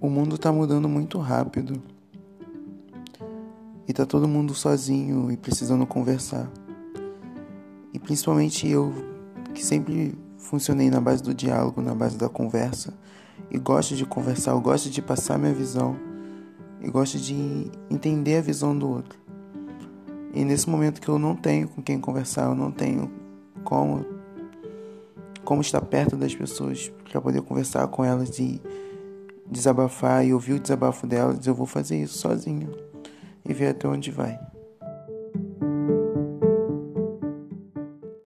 O mundo está mudando muito rápido. E tá todo mundo sozinho e precisando conversar. E principalmente eu, que sempre funcionei na base do diálogo, na base da conversa, e gosto de conversar, eu gosto de passar minha visão, e gosto de entender a visão do outro. E nesse momento que eu não tenho com quem conversar, eu não tenho como como estar perto das pessoas para poder conversar com elas e desabafar e ouvir o desabafo delas, eu vou fazer isso sozinho e ver até onde vai.